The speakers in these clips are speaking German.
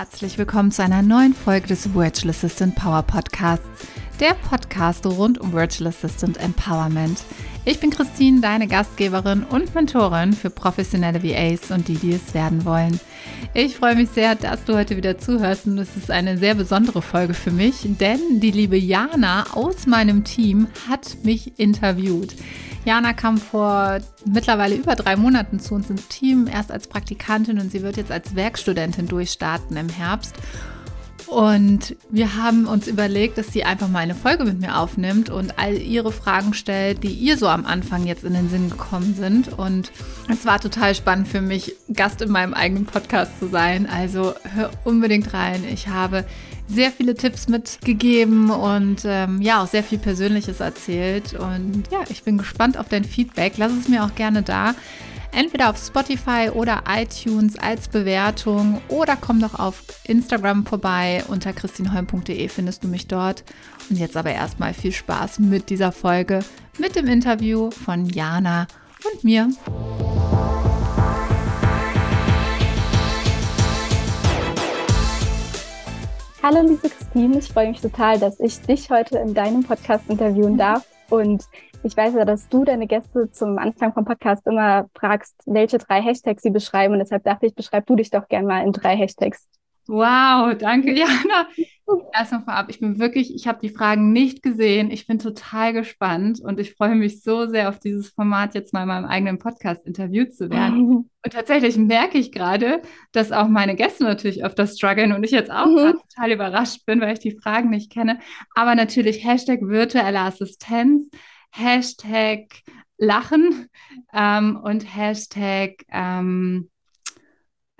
herzlich willkommen zu einer neuen Folge des Virtual Assistant Power Podcasts, der Podcast rund um Virtual Assistant Empowerment. Ich bin Christine, deine Gastgeberin und Mentorin für professionelle VAs und die, die es werden wollen. Ich freue mich sehr, dass du heute wieder zuhörst und es ist eine sehr besondere Folge für mich, denn die liebe Jana aus meinem Team hat mich interviewt. Jana kam vor mittlerweile über drei Monaten zu uns ins Team, erst als Praktikantin und sie wird jetzt als Werkstudentin durchstarten im Herbst. Und wir haben uns überlegt, dass sie einfach mal eine Folge mit mir aufnimmt und all ihre Fragen stellt, die ihr so am Anfang jetzt in den Sinn gekommen sind. Und es war total spannend für mich, Gast in meinem eigenen Podcast zu sein. Also hör unbedingt rein. Ich habe sehr viele Tipps mitgegeben und ähm, ja, auch sehr viel Persönliches erzählt. Und ja, ich bin gespannt auf dein Feedback. Lass es mir auch gerne da entweder auf Spotify oder iTunes als Bewertung oder komm doch auf Instagram vorbei. Unter christinholm.de findest du mich dort. Und jetzt aber erstmal viel Spaß mit dieser Folge, mit dem Interview von Jana und mir. Hallo liebe Christine, ich freue mich total, dass ich dich heute in deinem Podcast interviewen darf. Und ich weiß ja, dass du deine Gäste zum Anfang vom Podcast immer fragst, welche drei Hashtags sie beschreiben. Und deshalb dachte ich, beschreib du dich doch gerne mal in drei Hashtags. Wow, danke, Jana. Erstmal vorab, ich bin wirklich, ich habe die Fragen nicht gesehen. Ich bin total gespannt und ich freue mich so sehr auf dieses Format, jetzt mal in meinem eigenen Podcast interviewt zu werden. Und tatsächlich merke ich gerade, dass auch meine Gäste natürlich öfter strugglen und ich jetzt auch mhm. total überrascht bin, weil ich die Fragen nicht kenne. Aber natürlich Hashtag virtuelle Assistenz, Hashtag Lachen ähm, und Hashtag ähm,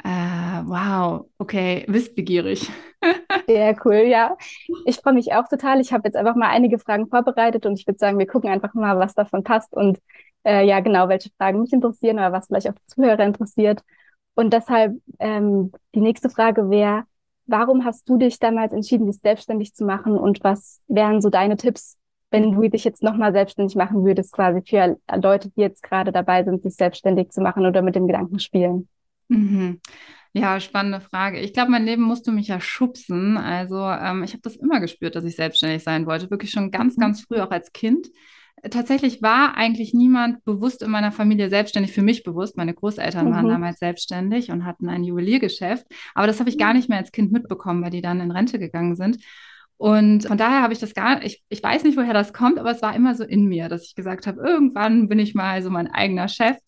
äh, wow, okay, wissbegierig. Sehr cool, ja. Ich freue mich auch total. Ich habe jetzt einfach mal einige Fragen vorbereitet und ich würde sagen, wir gucken einfach mal, was davon passt und äh, ja, genau, welche Fragen mich interessieren oder was vielleicht auch die Zuhörer interessiert. Und deshalb ähm, die nächste Frage wäre, warum hast du dich damals entschieden, dich selbstständig zu machen und was wären so deine Tipps, wenn du dich jetzt nochmal selbstständig machen würdest, quasi für Leute, die jetzt gerade dabei sind, sich selbstständig zu machen oder mit dem Gedanken spielen? Mhm. Ja, spannende Frage. Ich glaube, mein Leben musste mich ja schubsen. Also ähm, ich habe das immer gespürt, dass ich selbstständig sein wollte. Wirklich schon ganz, mhm. ganz früh, auch als Kind. Tatsächlich war eigentlich niemand bewusst in meiner Familie selbstständig, für mich bewusst. Meine Großeltern mhm. waren damals selbstständig und hatten ein Juweliergeschäft. Aber das habe ich gar nicht mehr als Kind mitbekommen, weil die dann in Rente gegangen sind. Und von daher habe ich das gar ich, ich weiß nicht, woher das kommt, aber es war immer so in mir, dass ich gesagt habe, irgendwann bin ich mal so mein eigener Chef.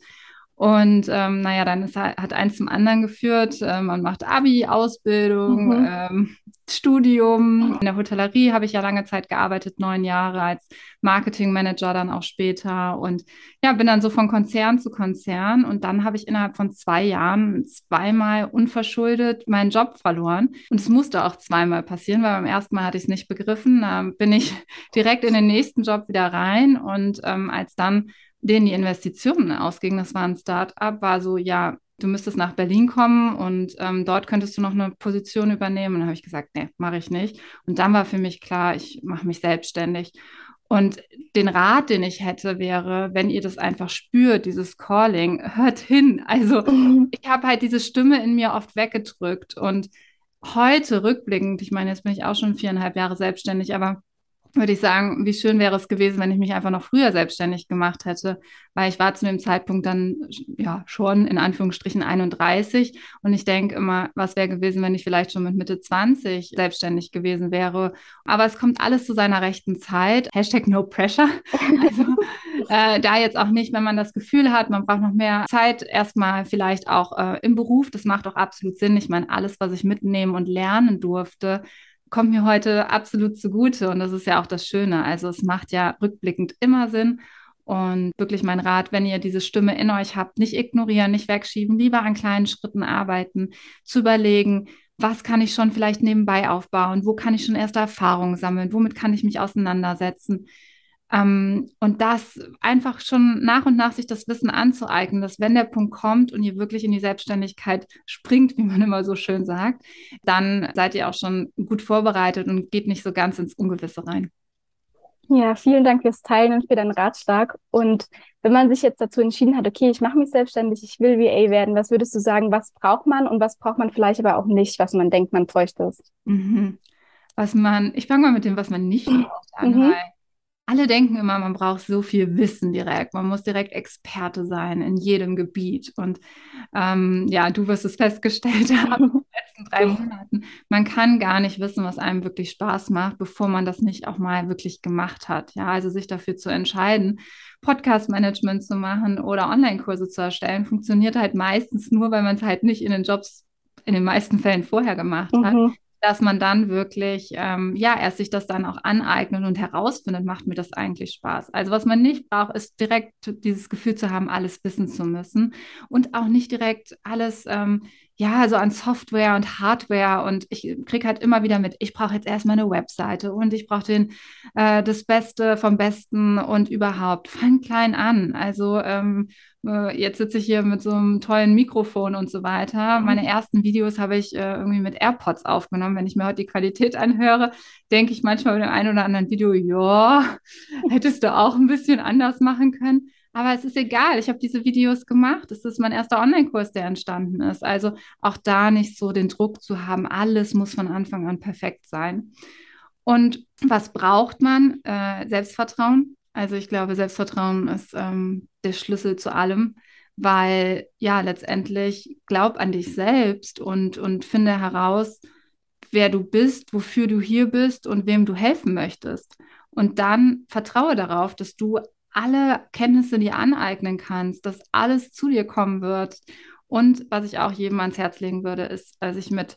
Und ähm, naja, dann ist, hat eins zum anderen geführt. Ähm, man macht Abi, Ausbildung, mhm. ähm, Studium. In der Hotellerie habe ich ja lange Zeit gearbeitet, neun Jahre als Marketingmanager dann auch später. Und ja, bin dann so von Konzern zu Konzern. Und dann habe ich innerhalb von zwei Jahren zweimal unverschuldet meinen Job verloren. Und es musste auch zweimal passieren, weil beim ersten Mal hatte ich es nicht begriffen. Da bin ich direkt in den nächsten Job wieder rein. Und ähm, als dann denen die Investitionen ausgingen, das war ein Start-up, war so, ja, du müsstest nach Berlin kommen und ähm, dort könntest du noch eine Position übernehmen. Und dann habe ich gesagt, nee, mache ich nicht. Und dann war für mich klar, ich mache mich selbstständig. Und den Rat, den ich hätte, wäre, wenn ihr das einfach spürt, dieses Calling, hört hin. Also mhm. ich habe halt diese Stimme in mir oft weggedrückt. Und heute rückblickend, ich meine, jetzt bin ich auch schon viereinhalb Jahre selbstständig, aber würde ich sagen, wie schön wäre es gewesen, wenn ich mich einfach noch früher selbstständig gemacht hätte, weil ich war zu dem Zeitpunkt dann ja schon in Anführungsstrichen 31 und ich denke immer, was wäre gewesen, wenn ich vielleicht schon mit Mitte 20 selbstständig gewesen wäre. Aber es kommt alles zu seiner rechten Zeit. Hashtag no pressure. Also äh, da jetzt auch nicht, wenn man das Gefühl hat, man braucht noch mehr Zeit, erstmal vielleicht auch äh, im Beruf. Das macht auch absolut Sinn. Ich meine, alles, was ich mitnehmen und lernen durfte, kommt mir heute absolut zugute und das ist ja auch das Schöne. Also es macht ja rückblickend immer Sinn. Und wirklich mein Rat, wenn ihr diese Stimme in euch habt, nicht ignorieren, nicht wegschieben, lieber an kleinen Schritten arbeiten, zu überlegen, was kann ich schon vielleicht nebenbei aufbauen, wo kann ich schon erste Erfahrungen sammeln, womit kann ich mich auseinandersetzen. Ähm, und das einfach schon nach und nach sich das Wissen anzueignen, dass wenn der Punkt kommt und ihr wirklich in die Selbstständigkeit springt, wie man immer so schön sagt, dann seid ihr auch schon gut vorbereitet und geht nicht so ganz ins Ungewisse rein. Ja, vielen Dank fürs Teilen und für deinen Ratschlag. Und wenn man sich jetzt dazu entschieden hat, okay, ich mache mich selbstständig, ich will VA werden, was würdest du sagen, was braucht man und was braucht man vielleicht aber auch nicht, was man denkt, man bräuchte es? Mhm. Was man, ich fange mal mit dem, was man nicht braucht an, Mhm. weil alle denken immer, man braucht so viel Wissen direkt. Man muss direkt Experte sein in jedem Gebiet. Und ähm, ja, du wirst es festgestellt haben in den letzten drei Monaten. Man kann gar nicht wissen, was einem wirklich Spaß macht, bevor man das nicht auch mal wirklich gemacht hat. Ja, also sich dafür zu entscheiden, Podcast-Management zu machen oder Online-Kurse zu erstellen, funktioniert halt meistens nur, weil man es halt nicht in den Jobs in den meisten Fällen vorher gemacht hat Mhm. Dass man dann wirklich, ähm, ja, erst sich das dann auch aneignet und herausfindet, macht mir das eigentlich Spaß. Also was man nicht braucht, ist direkt dieses Gefühl zu haben, alles wissen zu müssen und auch nicht direkt alles, ähm, ja, so an Software und Hardware und ich kriege halt immer wieder mit, ich brauche jetzt erstmal eine Webseite und ich brauche den, äh, das Beste vom Besten und überhaupt. Fang klein an. Also ähm, äh, jetzt sitze ich hier mit so einem tollen Mikrofon und so weiter. Meine ersten Videos habe ich äh, irgendwie mit AirPods aufgenommen. Wenn ich mir heute die Qualität anhöre, denke ich manchmal bei dem einen oder anderen Video, ja, hättest du auch ein bisschen anders machen können. Aber es ist egal, ich habe diese Videos gemacht. Es ist mein erster Online-Kurs, der entstanden ist. Also auch da nicht so den Druck zu haben, alles muss von Anfang an perfekt sein. Und was braucht man? Äh, Selbstvertrauen. Also ich glaube, Selbstvertrauen ist ähm, der Schlüssel zu allem, weil ja, letztendlich glaub an dich selbst und, und finde heraus, wer du bist, wofür du hier bist und wem du helfen möchtest. Und dann vertraue darauf, dass du alle Kenntnisse dir aneignen kannst, dass alles zu dir kommen wird. Und was ich auch jedem ans Herz legen würde, ist, äh, sich mit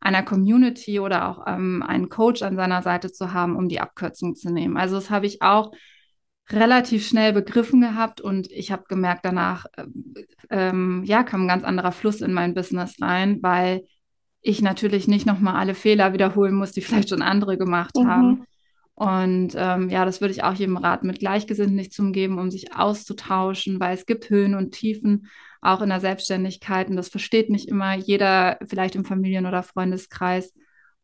einer Community oder auch ähm, einen Coach an seiner Seite zu haben, um die Abkürzung zu nehmen. Also das habe ich auch relativ schnell begriffen gehabt und ich habe gemerkt, danach äh, ähm, ja, kam ein ganz anderer Fluss in mein Business rein, weil ich natürlich nicht nochmal alle Fehler wiederholen muss, die vielleicht schon andere gemacht haben. Und ähm, ja, das würde ich auch jedem raten, mit Gleichgesinnten nicht zu umgeben, um sich auszutauschen, weil es gibt Höhen und Tiefen, auch in der Selbstständigkeit. Und das versteht nicht immer jeder, vielleicht im Familien- oder Freundeskreis.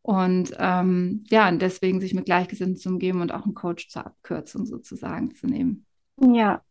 Und ähm, ja, und deswegen sich mit Gleichgesinnten zu umgeben und auch einen Coach zur Abkürzung sozusagen zu nehmen. Ja,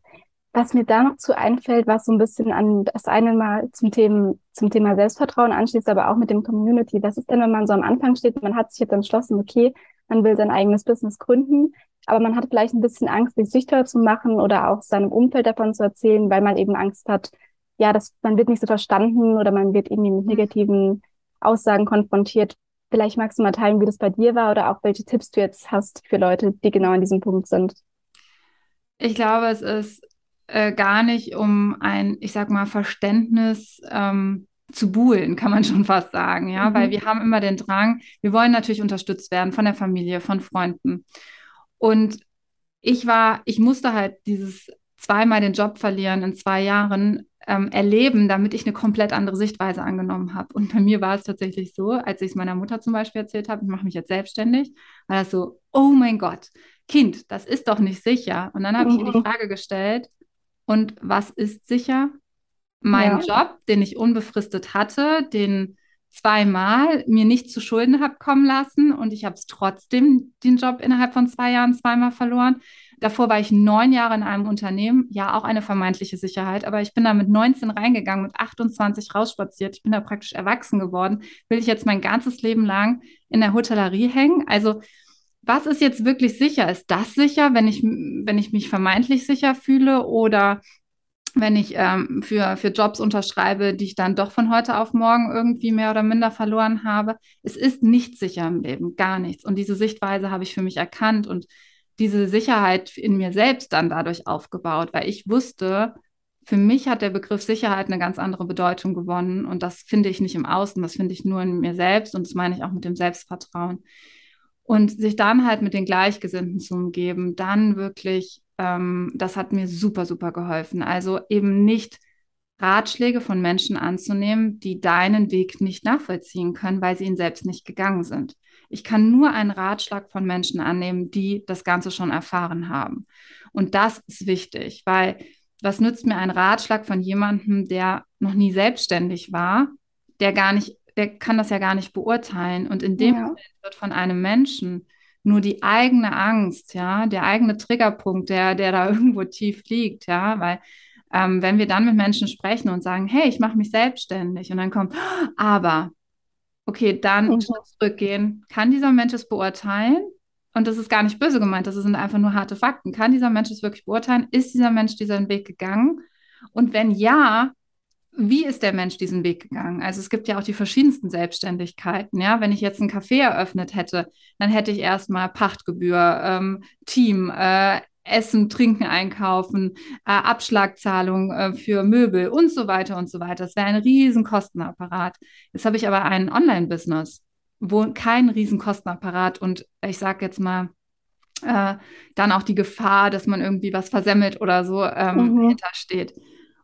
was mir da noch zu einfällt, was so ein bisschen an das eine Mal zum Thema, zum Thema Selbstvertrauen anschließt, aber auch mit dem Community. Was ist denn, wenn man so am Anfang steht, man hat sich jetzt entschlossen, okay, man will sein eigenes Business gründen, aber man hat vielleicht ein bisschen Angst, sich sichtbar zu machen oder auch seinem Umfeld davon zu erzählen, weil man eben Angst hat, ja, dass man wird nicht so verstanden oder man wird irgendwie mit negativen Aussagen konfrontiert. Vielleicht magst du mal teilen, wie das bei dir war oder auch welche Tipps du jetzt hast für Leute, die genau an diesem Punkt sind. Ich glaube, es ist äh, gar nicht um ein, ich sag mal, Verständnis ähm, zu buhlen, kann man schon fast sagen, ja, weil Mhm. wir haben immer den Drang, wir wollen natürlich unterstützt werden von der Familie, von Freunden. Und ich war, ich musste halt dieses zweimal den Job verlieren in zwei Jahren ähm, erleben, damit ich eine komplett andere Sichtweise angenommen habe. Und bei mir war es tatsächlich so, als ich es meiner Mutter zum Beispiel erzählt habe, ich mache mich jetzt selbstständig, war das so, oh mein Gott, Kind, das ist doch nicht sicher. Und dann habe ich ihr die Mhm. Frage gestellt, und was ist sicher? Mein Ja. Job, den ich unbefristet hatte, den zweimal mir nicht zu Schulden habe kommen lassen und ich habe es trotzdem den Job innerhalb von zwei Jahren zweimal verloren. Davor war ich neun Jahre in einem Unternehmen, ja auch eine vermeintliche Sicherheit, aber ich bin da mit 19 reingegangen, mit 28 rausspaziert. Ich bin da praktisch erwachsen geworden. Will ich jetzt mein ganzes Leben lang in der Hotellerie hängen? Also was ist jetzt wirklich sicher? Ist das sicher, wenn ich, wenn ich mich vermeintlich sicher fühle oder wenn ich ähm, für, für Jobs unterschreibe, die ich dann doch von heute auf morgen irgendwie mehr oder minder verloren habe. Es ist nicht sicher im Leben, gar nichts. Und diese Sichtweise habe ich für mich erkannt und diese Sicherheit in mir selbst dann dadurch aufgebaut, weil ich wusste, für mich hat der Begriff Sicherheit eine ganz andere Bedeutung gewonnen. Und das finde ich nicht im Außen, das finde ich nur in mir selbst und das meine ich auch mit dem Selbstvertrauen. Und sich dann halt mit den Gleichgesinnten zu umgeben, dann wirklich, ähm, das hat mir super, super geholfen. Also eben nicht Ratschläge von Menschen anzunehmen, die deinen Weg nicht nachvollziehen können, weil sie ihn selbst nicht gegangen sind. Ich kann nur einen Ratschlag von Menschen annehmen, die das Ganze schon erfahren haben. Und das ist wichtig, weil was nützt mir ein Ratschlag von jemandem, der noch nie selbstständig war, der gar nicht, der kann das ja gar nicht beurteilen. Und in dem Ja. Moment wird von einem Menschen nur die eigene Angst, ja, der eigene Triggerpunkt, der, der da irgendwo tief liegt, ja, weil ähm, wenn wir dann mit Menschen sprechen und sagen, hey, ich mache mich selbstständig und dann kommt, aber, okay, dann Mhm. zurückgehen, kann dieser Mensch es beurteilen? Und das ist gar nicht böse gemeint, das sind einfach nur harte Fakten. Kann dieser Mensch es wirklich beurteilen? Ist dieser Mensch diesen Weg gegangen? Und wenn ja, wie ist der Mensch diesen Weg gegangen? Also es gibt ja auch die verschiedensten Selbstständigkeiten. Ja, wenn ich jetzt ein Café eröffnet hätte, dann hätte ich erstmal Pachtgebühr, ähm, Team, äh, Essen, Trinken einkaufen, äh, Abschlagzahlung äh, für Möbel und so weiter und so weiter. Das wäre ein riesen Kostenapparat. Jetzt habe ich aber ein Online-Business, wo kein riesen Kostenapparat und ich sage jetzt mal, äh, dann auch die Gefahr, dass man irgendwie was versemmelt oder so ähm, Mhm. hintersteht.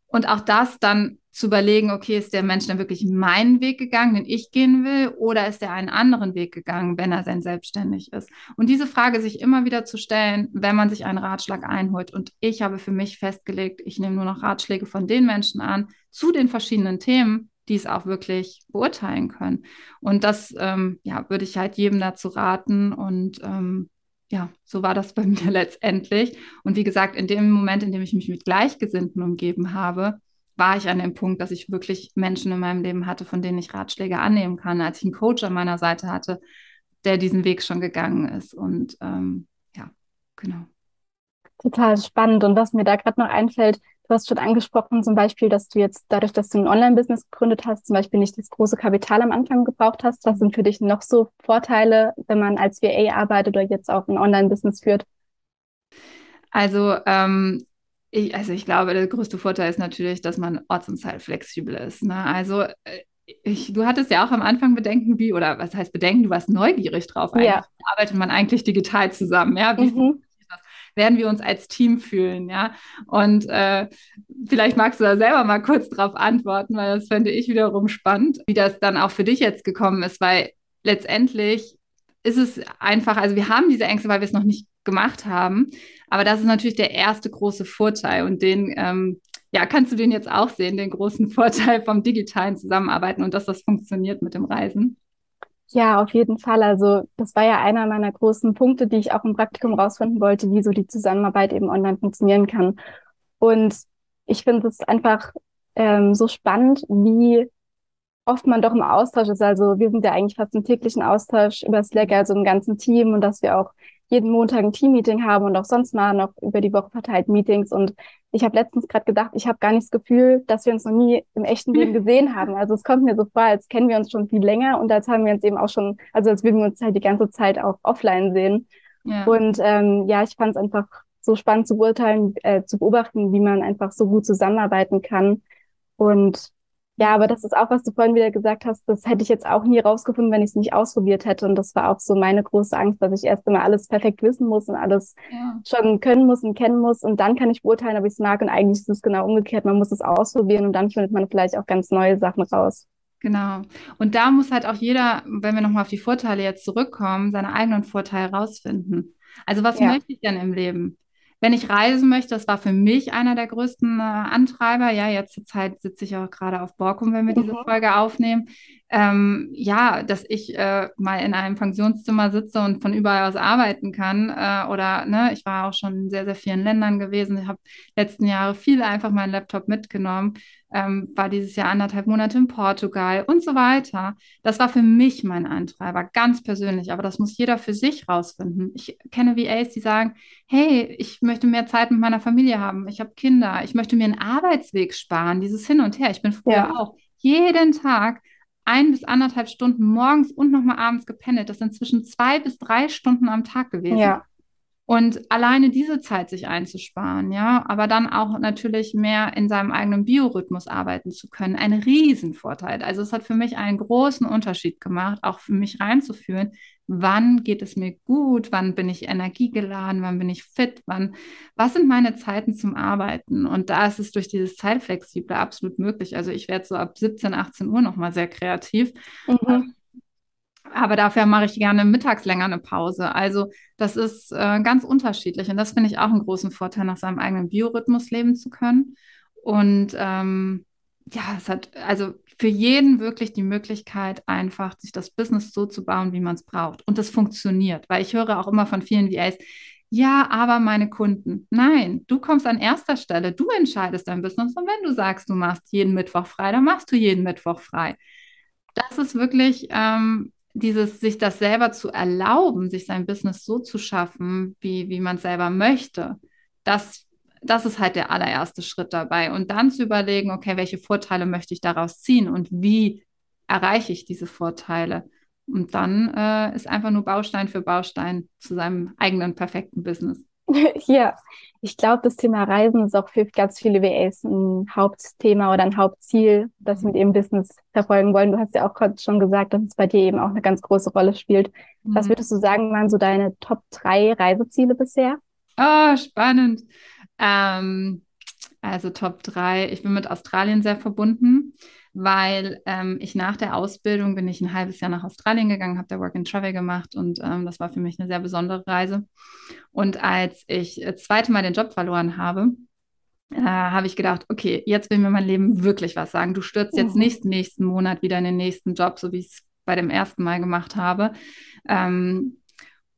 Und auch das dann zu überlegen, okay, ist der Mensch dann wirklich meinen Weg gegangen, den ich gehen will, oder ist er einen anderen Weg gegangen, wenn er sein selbstständig ist? Und diese Frage sich immer wieder zu stellen, wenn man sich einen Ratschlag einholt. Und ich habe für mich festgelegt, ich nehme nur noch Ratschläge von den Menschen an zu den verschiedenen Themen, die es auch wirklich beurteilen können. Und das, ähm, ja, würde ich halt jedem dazu raten. Und ähm, ja, so war das bei mir letztendlich. Und wie gesagt, in dem Moment, in dem ich mich mit Gleichgesinnten umgeben habe, war ich an dem Punkt, dass ich wirklich Menschen in meinem Leben hatte, von denen ich Ratschläge annehmen kann, als ich einen Coach an meiner Seite hatte, der diesen Weg schon gegangen ist. Und ähm, ja, genau. Total spannend. Und was mir da gerade noch einfällt, du hast schon angesprochen, zum Beispiel, dass du jetzt dadurch, dass du ein Online-Business gegründet hast, zum Beispiel nicht das große Kapital am Anfang gebraucht hast. Was sind für dich noch so Vorteile, wenn man als VA arbeitet oder jetzt auch ein Online-Business führt? Also, ähm, ich, also ich glaube, der größte Vorteil ist natürlich, dass man orts- und zeitflexibel ist. Ne? Also äh, ich, du hattest ja auch am Anfang Bedenken, wie, oder was heißt Bedenken, du warst neugierig drauf eigentlich. Ja. Arbeitet man eigentlich digital zusammen? Ja, wie Mhm. werden wir uns als Team fühlen, ja? Und äh, vielleicht magst du da selber mal kurz drauf antworten, weil das fände ich wiederum spannend, wie das dann auch für dich jetzt gekommen ist, weil letztendlich ist es einfach, also wir haben diese Ängste, weil wir es noch nicht gemacht haben, aber das ist natürlich der erste große Vorteil und den, ähm, ja, kannst du den jetzt auch sehen, den großen Vorteil vom digitalen Zusammenarbeiten und dass das funktioniert mit dem Reisen? Ja, auf jeden Fall. Also das war ja einer meiner großen Punkte, die ich auch im Praktikum rausfinden wollte, wie so die Zusammenarbeit eben online funktionieren kann. Und ich finde es einfach ähm, so spannend, wie oft man doch im Austausch ist. Also wir sind ja eigentlich fast im täglichen Austausch über Slack, also im ganzen Team und dass wir auch jeden Montag ein Teammeeting haben und auch sonst mal noch über die Woche verteilt Meetings. Und ich habe letztens gerade gedacht, ich habe gar nicht das Gefühl, dass wir uns noch nie im echten Leben gesehen haben. Also es kommt mir so vor, als kennen wir uns schon viel länger und als haben wir uns eben auch schon, also als würden wir uns halt die ganze Zeit auch offline sehen. Ja. Und ähm, ja, ich fand es einfach so spannend zu beurteilen, äh, zu beobachten, wie man einfach so gut zusammenarbeiten kann. Und ja, aber das ist auch, was du vorhin wieder gesagt hast, das hätte ich jetzt auch nie rausgefunden, wenn ich es nicht ausprobiert hätte. Und das war auch so meine große Angst, dass ich erst immer alles perfekt wissen muss und alles Ja. schon können muss und kennen muss. Und dann kann ich beurteilen, ob ich es mag. Und eigentlich ist es genau umgekehrt. Man muss es ausprobieren und dann findet man vielleicht auch ganz neue Sachen raus. Genau. Und da muss halt auch jeder, wenn wir nochmal auf die Vorteile jetzt zurückkommen, seine eigenen Vorteile rausfinden. Also was Ja. möchte ich denn im Leben? Wenn ich reisen möchte, das war für mich einer der größten äh, Antreiber. Ja, jetzt zur Zeit sitze ich auch gerade auf Borkum, wenn wir diese Mhm. Folge aufnehmen. Ähm, ja, dass ich äh, mal in einem Pensionszimmer sitze und von überall aus arbeiten kann. Äh, oder, ne, ich war auch schon in sehr, sehr vielen Ländern gewesen. Ich habe letzten Jahre viele einfach meinen Laptop mitgenommen ähm, war dieses Jahr anderthalb Monate in Portugal und so weiter. Das war für mich mein Antreiber, ganz persönlich, aber das muss jeder für sich rausfinden. Ich kenne VAs, die sagen, hey, ich möchte mehr Zeit mit meiner Familie haben, ich habe Kinder, ich möchte mir einen Arbeitsweg sparen, dieses Hin und Her. Ich bin früher Ja. auch jeden Tag ein bis anderthalb Stunden morgens und nochmal abends gependelt. Das sind zwischen zwei bis drei Stunden am Tag gewesen. Ja. Und alleine diese Zeit sich einzusparen, ja, aber dann auch natürlich mehr in seinem eigenen Biorhythmus arbeiten zu können, ein Riesenvorteil. Also es hat für mich einen großen Unterschied gemacht, auch für mich reinzufühlen, wann geht es mir gut, wann bin ich energiegeladen, wann bin ich fit, wann, was sind meine Zeiten zum Arbeiten? Und da ist es durch dieses Zeitflexible absolut möglich. Also ich werde so ab 17, 18 Uhr nochmal sehr kreativ. Mhm. Aber dafür mache ich gerne mittags länger eine Pause. Also das ist äh, ganz unterschiedlich. Und das finde ich auch einen großen Vorteil, nach seinem eigenen Biorhythmus leben zu können. Und ähm, ja, es hat also für jeden wirklich die Möglichkeit, einfach sich das Business so zu bauen, wie man es braucht. Und das funktioniert, weil ich höre auch immer von vielen VAs, ja, aber meine Kunden. Nein, du kommst an erster Stelle. Du entscheidest dein Business. Und wenn du sagst, du machst jeden Mittwoch frei, dann machst du jeden Mittwoch frei. Das ist wirklich ähm, dieses, sich das selber zu erlauben, sich sein Business so zu schaffen, wie, wie man es selber möchte. Das das ist halt der allererste Schritt dabei. Und dann zu überlegen, okay, welche Vorteile möchte ich daraus ziehen und wie erreiche ich diese Vorteile? Und dann äh, ist einfach nur Baustein für Baustein zu seinem eigenen perfekten Business. Ja, ich glaube, das Thema Reisen ist auch für ganz viele WAs ein Hauptthema oder ein Hauptziel, das sie mit ihrem Business verfolgen wollen. Du hast ja auch schon gesagt, dass es bei dir eben auch eine ganz große Rolle spielt. Mhm. Was würdest du sagen, waren so deine Top drei Reiseziele bisher? Ah, oh, spannend. Ähm, also Top 3. Ich bin mit Australien sehr verbunden, weil ähm, ich nach der Ausbildung bin ich ein halbes Jahr nach Australien gegangen, habe da Work and Travel gemacht und ähm, das war für mich eine sehr besondere Reise. Und als ich das zweite Mal den Job verloren habe, äh, habe ich gedacht, okay, jetzt will mir mein Leben wirklich was sagen. Du stürzt jetzt mhm. nicht nächsten Monat wieder in den nächsten Job, so wie ich es bei dem ersten Mal gemacht habe. Ähm,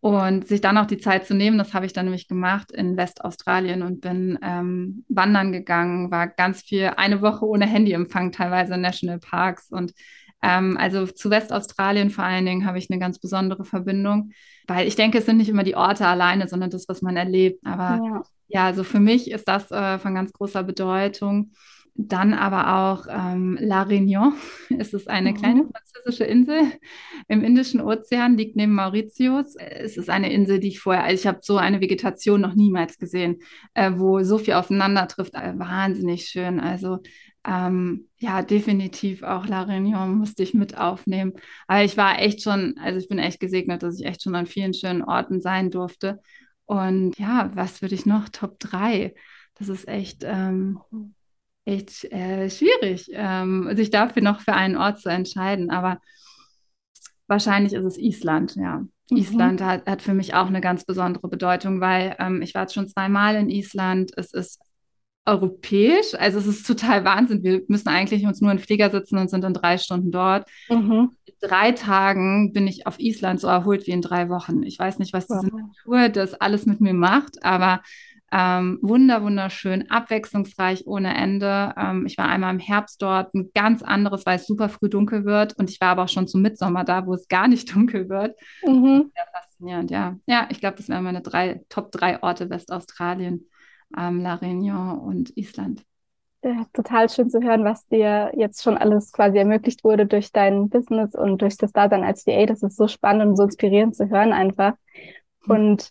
und sich dann auch die Zeit zu nehmen, das habe ich dann nämlich gemacht in Westaustralien und bin ähm, wandern gegangen, war ganz viel, eine Woche ohne Handyempfang teilweise in Nationalparks. Und ähm, also zu Westaustralien vor allen Dingen habe ich eine ganz besondere Verbindung, weil ich denke, es sind nicht immer die Orte alleine, sondern das, was man erlebt. Aber ja, ja also für mich ist das äh, von ganz großer Bedeutung. Dann aber auch ähm, La Réunion. Es ist eine mhm. kleine französische Insel im Indischen Ozean, liegt neben Mauritius. Es ist eine Insel, die ich vorher, also ich habe so eine Vegetation noch niemals gesehen, äh, wo so viel aufeinander trifft. Äh, wahnsinnig schön. Also ähm, ja, definitiv auch La Réunion musste ich mit aufnehmen. Aber ich war echt schon, also ich bin echt gesegnet, dass ich echt schon an vielen schönen Orten sein durfte. Und ja, was würde ich noch? Top 3. Das ist echt. Ähm, mhm echt äh, schwierig, ähm, sich dafür noch für einen Ort zu entscheiden. Aber wahrscheinlich ist es Island, ja. Mhm. Island hat, hat für mich auch eine ganz besondere Bedeutung, weil ähm, ich war jetzt schon zweimal in Island. Es ist europäisch, also es ist total Wahnsinn. Wir müssen eigentlich uns nur in den Flieger sitzen und sind in drei Stunden dort. Mhm. In drei Tagen bin ich auf Island so erholt wie in drei Wochen. Ich weiß nicht, was diese wow. Natur das alles mit mir macht, aber ähm, wunder, wunderschön, abwechslungsreich ohne Ende. Ähm, ich war einmal im Herbst dort, ein ganz anderes, weil es super früh dunkel wird. Und ich war aber auch schon zum Mitsommer da, wo es gar nicht dunkel wird. Mhm. Sehr faszinierend, ja. Ja, ich glaube, das wären meine drei, Top drei Orte Westaustralien, ähm, La Réunion und Island. Ja, total schön zu hören, was dir jetzt schon alles quasi ermöglicht wurde durch dein Business und durch das Dasein als VA. Das ist so spannend und so inspirierend zu hören einfach. Mhm. Und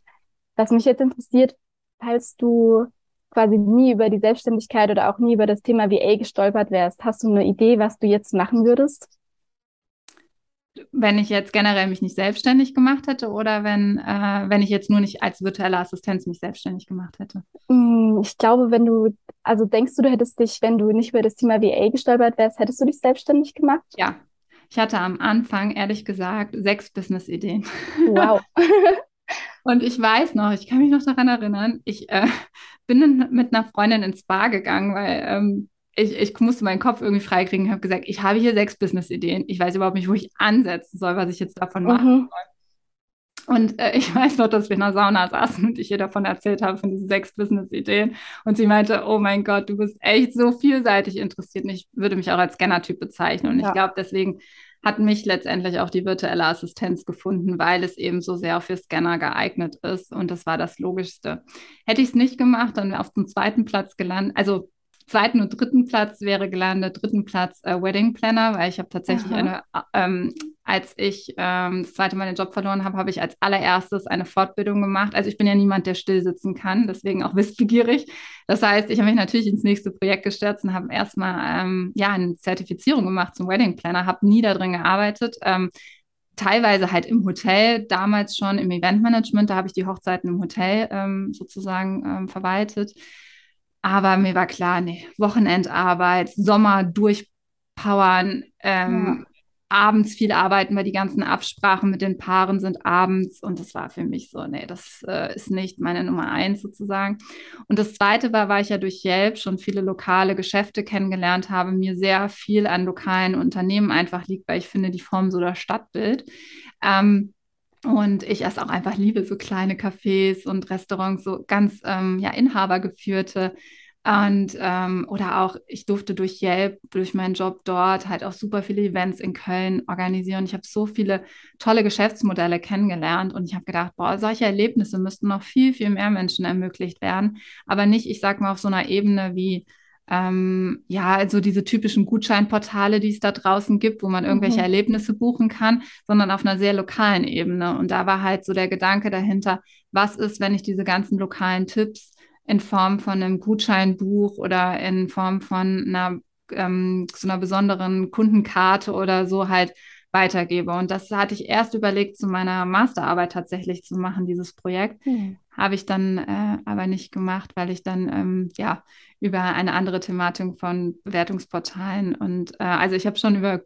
was mich jetzt interessiert, falls du quasi nie über die Selbstständigkeit oder auch nie über das Thema VA gestolpert wärst, hast du eine Idee, was du jetzt machen würdest? Wenn ich jetzt generell mich nicht selbstständig gemacht hätte oder wenn, äh, wenn ich jetzt nur nicht als virtuelle Assistenz mich selbstständig gemacht hätte? Mm, ich glaube, wenn du, also denkst du, du hättest dich, wenn du nicht über das Thema VA gestolpert wärst, hättest du dich selbstständig gemacht? Ja. Ich hatte am Anfang, ehrlich gesagt, sechs Business-Ideen. Wow. Und ich weiß noch, ich kann mich noch daran erinnern, ich äh, bin mit einer Freundin ins Bar gegangen, weil ähm, ich, ich musste meinen Kopf irgendwie freikriegen und habe gesagt, ich habe hier sechs Business-Ideen. Ich weiß überhaupt nicht, wo ich ansetzen soll, was ich jetzt davon mhm. machen soll. Und äh, ich weiß noch, dass wir in der Sauna saßen und ich ihr davon erzählt habe, von diesen sechs Business-Ideen. Und sie meinte, oh mein Gott, du bist echt so vielseitig interessiert. Und ich würde mich auch als Scanner-Typ bezeichnen. Und ja. ich glaube, deswegen hat mich letztendlich auch die virtuelle Assistenz gefunden, weil es eben so sehr für Scanner geeignet ist. Und das war das Logischste. Hätte ich es nicht gemacht, dann wäre auf dem zweiten Platz gelandet. Also zweiten und dritten Platz wäre gelandet, dritten Platz äh, Wedding Planner, weil ich habe tatsächlich Aha. eine, äh, ähm, als ich ähm, das zweite Mal den Job verloren habe, habe ich als allererstes eine Fortbildung gemacht. Also ich bin ja niemand, der still sitzen kann, deswegen auch wissbegierig. Das heißt, ich habe mich natürlich ins nächste Projekt gestürzt und habe erstmal ähm, ja, eine Zertifizierung gemacht zum Wedding Planner, habe nie darin gearbeitet. Ähm, teilweise halt im Hotel, damals schon im Eventmanagement, da habe ich die Hochzeiten im Hotel ähm, sozusagen ähm, verwaltet. Aber mir war klar, nee, Wochenendarbeit, Sommer durchpowern, ähm, abends viel arbeiten, weil die ganzen Absprachen mit den Paaren sind abends. Und das war für mich so, nee, das äh, ist nicht meine Nummer eins sozusagen. Und das zweite war, weil ich ja durch Yelp schon viele lokale Geschäfte kennengelernt habe, mir sehr viel an lokalen Unternehmen einfach liegt, weil ich finde, die formen so das Stadtbild. Ähm, und ich es auch einfach liebe, so kleine Cafés und Restaurants, so ganz ähm, ja, inhabergeführte und ähm, oder auch, ich durfte durch Yelp, durch meinen Job dort halt auch super viele Events in Köln organisieren. Ich habe so viele tolle Geschäftsmodelle kennengelernt und ich habe gedacht, boah, solche Erlebnisse müssten noch viel, viel mehr Menschen ermöglicht werden. Aber nicht, ich sag mal, auf so einer Ebene wie ähm, ja, also diese typischen Gutscheinportale, die es da draußen gibt, wo man irgendwelche mhm. Erlebnisse buchen kann, sondern auf einer sehr lokalen Ebene. Und da war halt so der Gedanke dahinter, was ist, wenn ich diese ganzen lokalen Tipps in Form von einem Gutscheinbuch oder in Form von einer ähm, so einer besonderen Kundenkarte oder so halt weitergebe. Und das hatte ich erst überlegt, zu meiner Masterarbeit tatsächlich zu machen, dieses Projekt. Mhm. Habe ich dann äh, aber nicht gemacht, weil ich dann ähm, ja über eine andere Thematik von Bewertungsportalen und äh, also ich habe schon über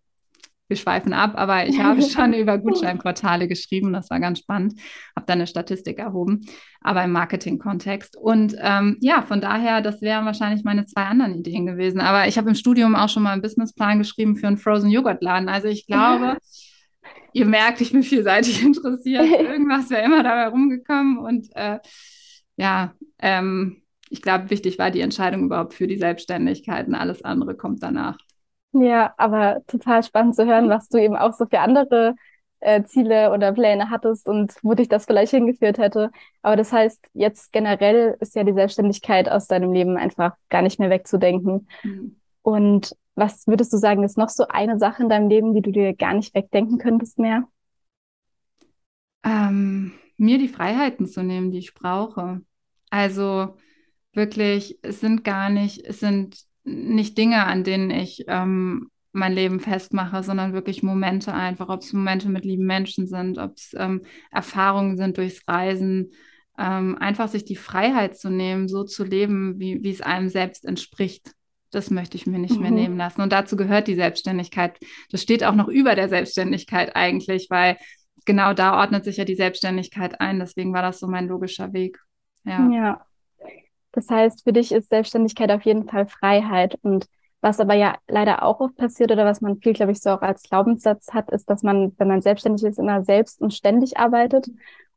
wir schweifen ab, aber ich habe schon über Gutscheinportale geschrieben. Das war ganz spannend. Habe da eine Statistik erhoben, aber im Marketing-Kontext. Und ähm, ja, von daher, das wären wahrscheinlich meine zwei anderen Ideen gewesen. Aber ich habe im Studium auch schon mal einen Businessplan geschrieben für einen Frozen Joghurt-Laden. Also ich glaube, ihr merkt, ich bin vielseitig interessiert. Irgendwas wäre immer dabei rumgekommen. Und äh, ja, ähm, ich glaube, wichtig war die Entscheidung überhaupt für die Selbstständigkeit und alles andere kommt danach. Ja, aber total spannend zu hören, was du eben auch so für andere äh, Ziele oder Pläne hattest und wo dich das vielleicht hingeführt hätte. Aber das heißt, jetzt generell ist ja die Selbstständigkeit aus deinem Leben einfach gar nicht mehr wegzudenken. Mhm. Und was würdest du sagen, ist noch so eine Sache in deinem Leben, die du dir gar nicht wegdenken könntest mehr? Ähm, mir die Freiheiten zu nehmen, die ich brauche. Also wirklich, es sind gar nicht, es sind nicht Dinge, an denen ich ähm, mein Leben festmache, sondern wirklich Momente einfach, ob es Momente mit lieben Menschen sind, ob es ähm, Erfahrungen sind durchs Reisen, ähm, einfach sich die Freiheit zu nehmen, so zu leben, wie, wie es einem selbst entspricht. Das möchte ich mir nicht mhm. mehr nehmen lassen. Und dazu gehört die Selbstständigkeit. Das steht auch noch über der Selbstständigkeit eigentlich, weil genau da ordnet sich ja die Selbstständigkeit ein. Deswegen war das so mein logischer Weg. Ja. ja. Das heißt, für dich ist Selbstständigkeit auf jeden Fall Freiheit. Und was aber ja leider auch oft passiert oder was man viel, glaube ich, so auch als Glaubenssatz hat, ist, dass man, wenn man selbstständig ist, immer selbst und ständig arbeitet.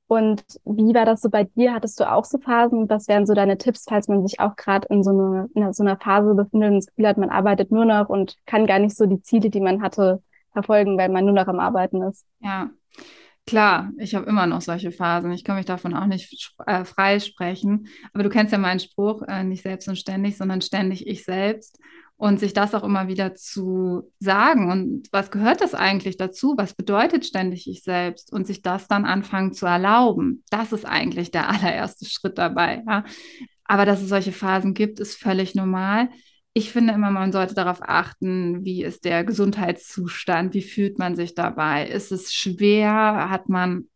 Und wie war das so bei dir? Hattest du auch so Phasen? Was wären so deine Tipps, falls man sich auch gerade in so, eine, in so einer Phase befindet und das Gefühl hat, man arbeitet nur noch und kann gar nicht so die Ziele, die man hatte, verfolgen, weil man nur noch am Arbeiten ist? Ja, Klar, ich habe immer noch solche Phasen. Ich kann mich davon auch nicht äh, freisprechen. Aber du kennst ja meinen Spruch, äh, nicht selbst und ständig, sondern ständig ich selbst. Und sich das auch immer wieder zu sagen. Und was gehört das eigentlich dazu? Was bedeutet ständig ich selbst? Und sich das dann anfangen zu erlauben. Das ist eigentlich der allererste Schritt dabei. Ja? Aber dass es solche Phasen gibt, ist völlig normal ich finde immer, man sollte darauf achten, wie ist der Gesundheitszustand, wie fühlt man sich dabei, ist es schwer, hat man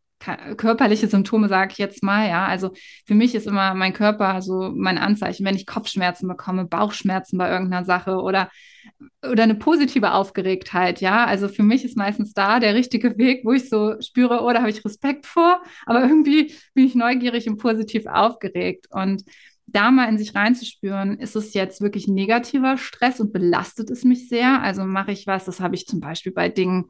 körperliche Symptome, sage ich jetzt mal, ja. Also für mich ist immer mein Körper so mein Anzeichen, wenn ich Kopfschmerzen bekomme, Bauchschmerzen bei irgendeiner Sache oder, oder eine positive Aufgeregtheit, ja. Also für mich ist meistens da der richtige Weg, wo ich so spüre, oh, da habe ich Respekt vor, aber irgendwie bin ich neugierig und positiv aufgeregt. Und da mal in sich reinzuspüren, ist es jetzt wirklich negativer Stress und belastet es mich sehr? Also mache ich was, das habe ich zum Beispiel bei Dingen,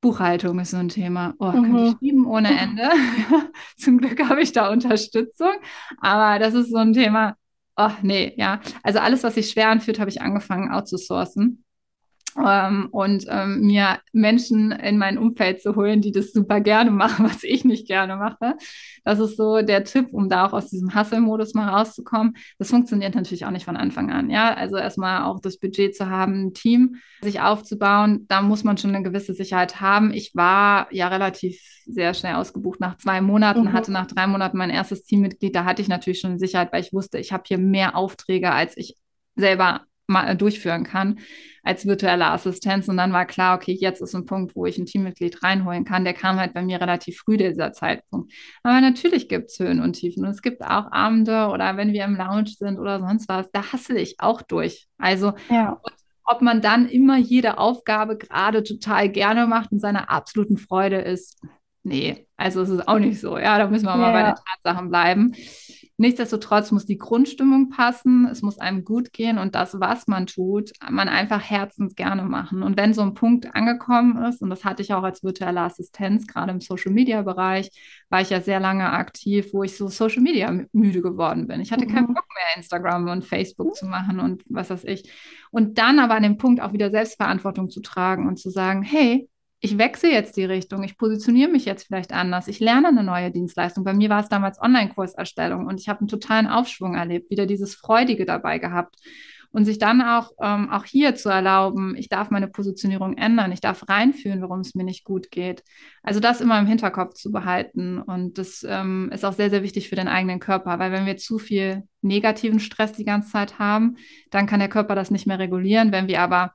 Buchhaltung ist so ein Thema. Oh, mhm. könnte ich lieben ohne Ende. Zum Glück habe ich da Unterstützung. Aber das ist so ein Thema. Oh, nee, ja. Also alles, was sich schwer anfühlt, habe ich angefangen outzusourcen ähm, und ähm, mir Menschen in mein Umfeld zu holen, die das super gerne machen, was ich nicht gerne mache. Das ist so der Tipp, um da auch aus diesem Hustle-Modus mal rauszukommen. Das funktioniert natürlich auch nicht von Anfang an. Ja, also erstmal auch das Budget zu haben, ein Team sich aufzubauen, da muss man schon eine gewisse Sicherheit haben. Ich war ja relativ sehr schnell ausgebucht nach zwei Monaten, mhm. hatte nach drei Monaten mein erstes Teammitglied. Da hatte ich natürlich schon Sicherheit, weil ich wusste, ich habe hier mehr Aufträge, als ich selber durchführen kann als virtuelle Assistenz. Und dann war klar, okay, jetzt ist ein Punkt, wo ich ein Teammitglied reinholen kann. Der kam halt bei mir relativ früh, dieser Zeitpunkt. Aber natürlich gibt es Höhen und Tiefen. Und es gibt auch Abende oder wenn wir im Lounge sind oder sonst was, da hassle ich auch durch. Also, ja. ob man dann immer jede Aufgabe gerade total gerne macht und seiner absoluten Freude ist. Nee, also es ist auch nicht so. Ja, da müssen wir mal bei den Tatsachen bleiben. Nichtsdestotrotz muss die Grundstimmung passen, es muss einem gut gehen und das, was man tut, man einfach herzens gerne machen. Und wenn so ein Punkt angekommen ist, und das hatte ich auch als virtuelle Assistenz, gerade im Social-Media-Bereich, war ich ja sehr lange aktiv, wo ich so Social-Media müde geworden bin. Ich hatte mhm. keinen Bock mehr, Instagram und Facebook mhm. zu machen und was weiß ich. Und dann aber an dem Punkt auch wieder Selbstverantwortung zu tragen und zu sagen, hey, ich wechsle jetzt die Richtung, ich positioniere mich jetzt vielleicht anders, ich lerne eine neue Dienstleistung. Bei mir war es damals Online-Kurserstellung und ich habe einen totalen Aufschwung erlebt, wieder dieses Freudige dabei gehabt. Und sich dann auch, ähm, auch hier zu erlauben, ich darf meine Positionierung ändern, ich darf reinfühlen, warum es mir nicht gut geht. Also das immer im Hinterkopf zu behalten. Und das ähm, ist auch sehr, sehr wichtig für den eigenen Körper, weil wenn wir zu viel negativen Stress die ganze Zeit haben, dann kann der Körper das nicht mehr regulieren. Wenn wir aber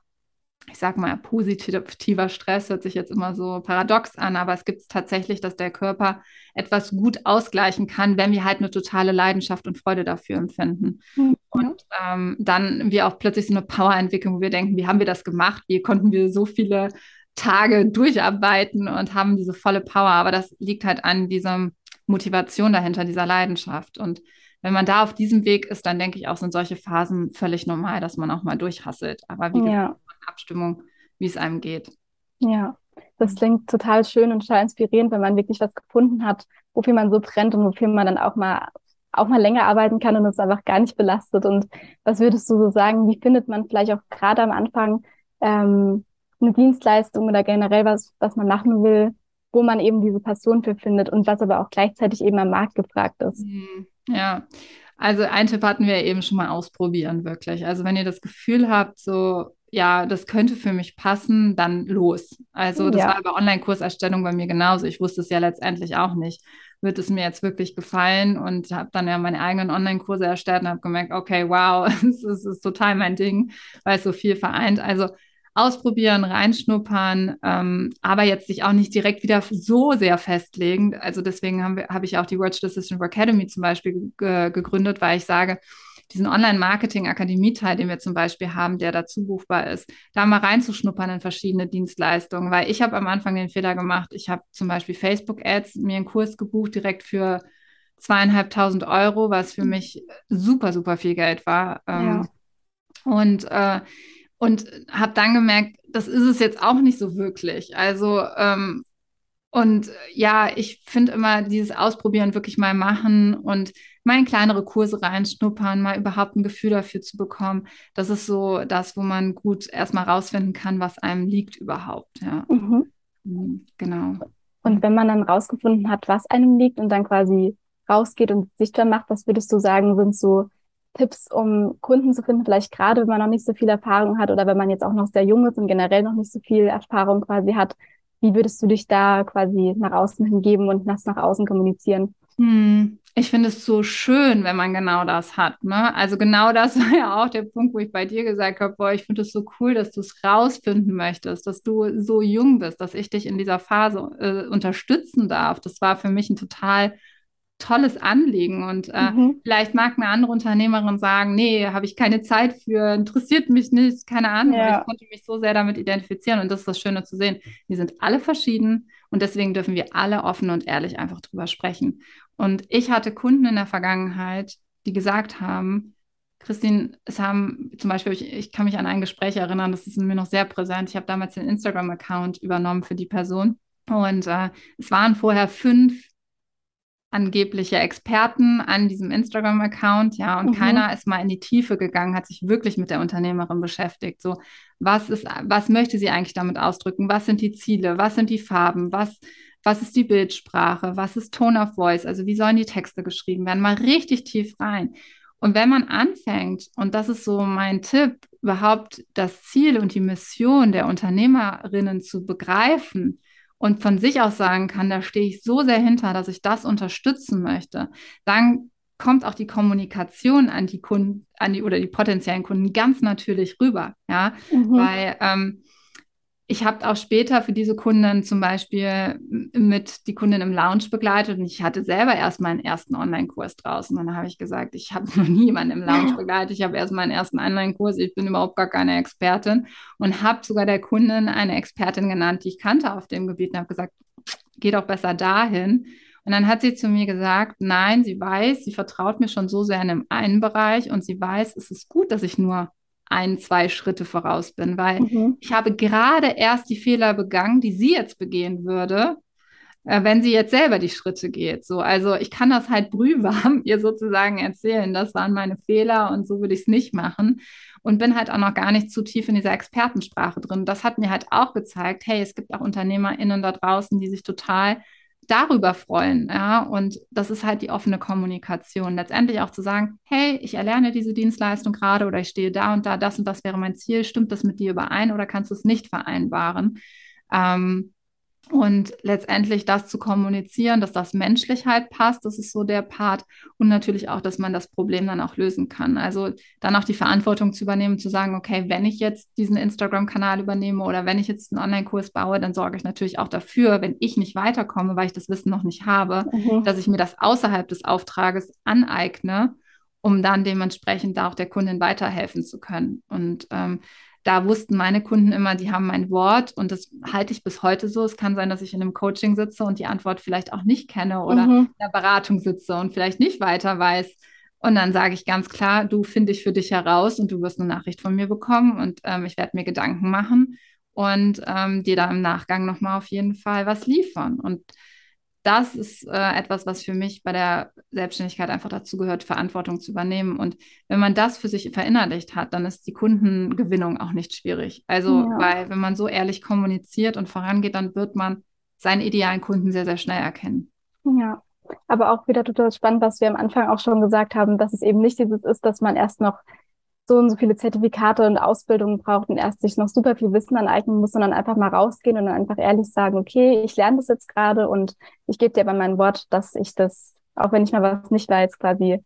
ich sage mal, positiver Stress hört sich jetzt immer so paradox an, aber es gibt es tatsächlich, dass der Körper etwas gut ausgleichen kann, wenn wir halt eine totale Leidenschaft und Freude dafür empfinden. Mhm. Und ähm, dann wir auch plötzlich so eine Power entwickeln, wo wir denken, wie haben wir das gemacht? Wie konnten wir so viele Tage durcharbeiten und haben diese volle Power? Aber das liegt halt an dieser Motivation dahinter, dieser Leidenschaft. Und wenn man da auf diesem Weg ist, dann denke ich auch, sind solche Phasen völlig normal, dass man auch mal durchhasselt. Aber wie ja. gesagt, Abstimmung, wie es einem geht. Ja, das klingt total schön und total inspirierend, wenn man wirklich was gefunden hat, wofür man so brennt und wofür man dann auch mal auch mal länger arbeiten kann und es einfach gar nicht belastet. Und was würdest du so sagen, wie findet man vielleicht auch gerade am Anfang ähm, eine Dienstleistung oder generell was, was man machen will, wo man eben diese Passion für findet und was aber auch gleichzeitig eben am Markt gefragt ist? Mhm. Ja, also ein Tipp hatten wir eben schon mal ausprobieren, wirklich. Also wenn ihr das Gefühl habt, so ja, das könnte für mich passen, dann los. Also das ja. war bei Online-Kurserstellung bei mir genauso. Ich wusste es ja letztendlich auch nicht. Wird es mir jetzt wirklich gefallen und habe dann ja meine eigenen Online-Kurse erstellt und habe gemerkt, okay, wow, es ist, ist, total mein Ding, weil es so viel vereint. Also ausprobieren, reinschnuppern, ähm, aber jetzt sich auch nicht direkt wieder so sehr festlegen. Also deswegen habe hab ich auch die Virtual Assistant Academy zum Beispiel gegründet, weil ich sage, diesen Online-Marketing-Akademie-Teil, den wir zum Beispiel haben, der dazu buchbar ist, da mal reinzuschnuppern in verschiedene Dienstleistungen, weil ich habe am Anfang den Fehler gemacht, ich habe zum Beispiel Facebook-Ads mir einen Kurs gebucht, direkt für zweieinhalbtausend Euro, was für mich super, super viel Geld war. Ähm, ja. Und, äh, und habe dann gemerkt, das ist es jetzt auch nicht so wirklich. Also ähm, und ja, ich finde immer dieses Ausprobieren wirklich mal machen und mal in kleinere Kurse reinschnuppern, mal überhaupt ein Gefühl dafür zu bekommen. Das ist so das, wo man gut erstmal rausfinden kann, was einem liegt überhaupt. Ja. Mhm. mhm. Genau. Und wenn man dann rausgefunden hat, was einem liegt und dann quasi rausgeht und sichtbar macht, was würdest du sagen, sind so Tipps, um Kunden zu finden, vielleicht gerade wenn man noch nicht so viel Erfahrung hat oder wenn man jetzt auch noch sehr jung ist und generell noch nicht so viel Erfahrung quasi hat, wie würdest du dich da quasi nach außen hingeben und das nach außen kommunizieren? Hm, ich finde es so schön, wenn man genau das hat. Ne? Also genau das war ja auch der Punkt, wo ich bei dir gesagt habe, boah, ich finde es so cool, dass du es rausfinden möchtest, dass du so jung bist, dass ich dich in dieser Phase äh, unterstützen darf. Das war für mich ein total tolles Anliegen. Und äh, mhm. vielleicht mag eine andere Unternehmerin sagen, nee, habe ich keine Zeit für, interessiert mich nicht, keine Ahnung. Ja. Ich konnte mich so sehr damit identifizieren und das ist das Schöne zu sehen. Wir sind alle verschieden und deswegen dürfen wir alle offen und ehrlich einfach drüber sprechen. Und ich hatte Kunden in der Vergangenheit, die gesagt haben, Christine, es haben zum Beispiel, ich, ich kann mich an ein Gespräch erinnern, das ist mir noch sehr präsent. Ich habe damals den Instagram-Account übernommen für die Person. Und äh, es waren vorher fünf angebliche Experten an diesem Instagram-Account, ja, und mhm. keiner ist mal in die Tiefe gegangen, hat sich wirklich mit der Unternehmerin beschäftigt. So, was ist, was möchte sie eigentlich damit ausdrücken? Was sind die Ziele? Was sind die Farben? Was was ist die Bildsprache, was ist Tone of Voice, also wie sollen die Texte geschrieben werden, mal richtig tief rein. Und wenn man anfängt, und das ist so mein Tipp, überhaupt das Ziel und die Mission der Unternehmerinnen zu begreifen und von sich aus sagen kann, da stehe ich so sehr hinter, dass ich das unterstützen möchte, dann kommt auch die Kommunikation an die Kunden, an die oder die potenziellen Kunden ganz natürlich rüber, ja, mhm. weil ähm, ich habe auch später für diese Kunden zum Beispiel mit die Kundin im Lounge begleitet und ich hatte selber erst meinen ersten Online-Kurs draußen. Und dann habe ich gesagt, ich habe noch niemanden im Lounge begleitet. Ich habe erst meinen ersten Online-Kurs. Ich bin überhaupt gar keine Expertin und habe sogar der Kundin eine Expertin genannt, die ich kannte auf dem Gebiet und habe gesagt, geh doch besser dahin. Und dann hat sie zu mir gesagt, nein, sie weiß, sie vertraut mir schon so sehr in dem einen Bereich und sie weiß, es ist gut, dass ich nur ein, zwei Schritte voraus bin, weil mhm. ich habe gerade erst die Fehler begangen, die sie jetzt begehen würde, äh, wenn sie jetzt selber die Schritte geht. So, also ich kann das halt brühwarm ihr sozusagen erzählen, das waren meine Fehler und so würde ich es nicht machen und bin halt auch noch gar nicht zu tief in dieser Expertensprache drin. Das hat mir halt auch gezeigt, hey, es gibt auch UnternehmerInnen da draußen, die sich total darüber freuen. Ja, und das ist halt die offene Kommunikation. Letztendlich auch zu sagen, hey, ich erlerne diese Dienstleistung gerade oder ich stehe da und da, das und das wäre mein Ziel. Stimmt das mit dir überein oder kannst du es nicht vereinbaren? Ähm, und letztendlich das zu kommunizieren, dass das menschlich halt passt, das ist so der Part. Und natürlich auch, dass man das Problem dann auch lösen kann. Also dann auch die Verantwortung zu übernehmen, zu sagen, okay, wenn ich jetzt diesen Instagram-Kanal übernehme oder wenn ich jetzt einen Online-Kurs baue, dann sorge ich natürlich auch dafür, wenn ich nicht weiterkomme, weil ich das Wissen noch nicht habe, mhm. dass ich mir das außerhalb des Auftrages aneigne, um dann dementsprechend da auch der Kundin weiterhelfen zu können. Und ähm, da wussten meine Kunden immer, die haben mein Wort und das halte ich bis heute so. Es kann sein, dass ich in einem Coaching sitze und die Antwort vielleicht auch nicht kenne oder mhm. in der Beratung sitze und vielleicht nicht weiter weiß. Und dann sage ich ganz klar, du finde ich für dich heraus und du wirst eine Nachricht von mir bekommen und ähm, ich werde mir Gedanken machen und ähm, dir da im Nachgang nochmal auf jeden Fall was liefern. Und das ist äh, etwas, was für mich bei der Selbstständigkeit einfach dazu gehört, Verantwortung zu übernehmen. Und wenn man das für sich verinnerlicht hat, dann ist die Kundengewinnung auch nicht schwierig. Also, ja. weil wenn man so ehrlich kommuniziert und vorangeht, dann wird man seinen idealen Kunden sehr, sehr schnell erkennen. Ja, aber auch wieder total spannend, was wir am Anfang auch schon gesagt haben, dass es eben nicht dieses ist, dass man erst noch so und so viele Zertifikate und Ausbildungen braucht und erst sich noch super viel Wissen aneignen muss, sondern einfach mal rausgehen und dann einfach ehrlich sagen, okay, ich lerne das jetzt gerade und ich gebe dir aber mein Wort, dass ich das, auch wenn ich mal was nicht weiß, quasi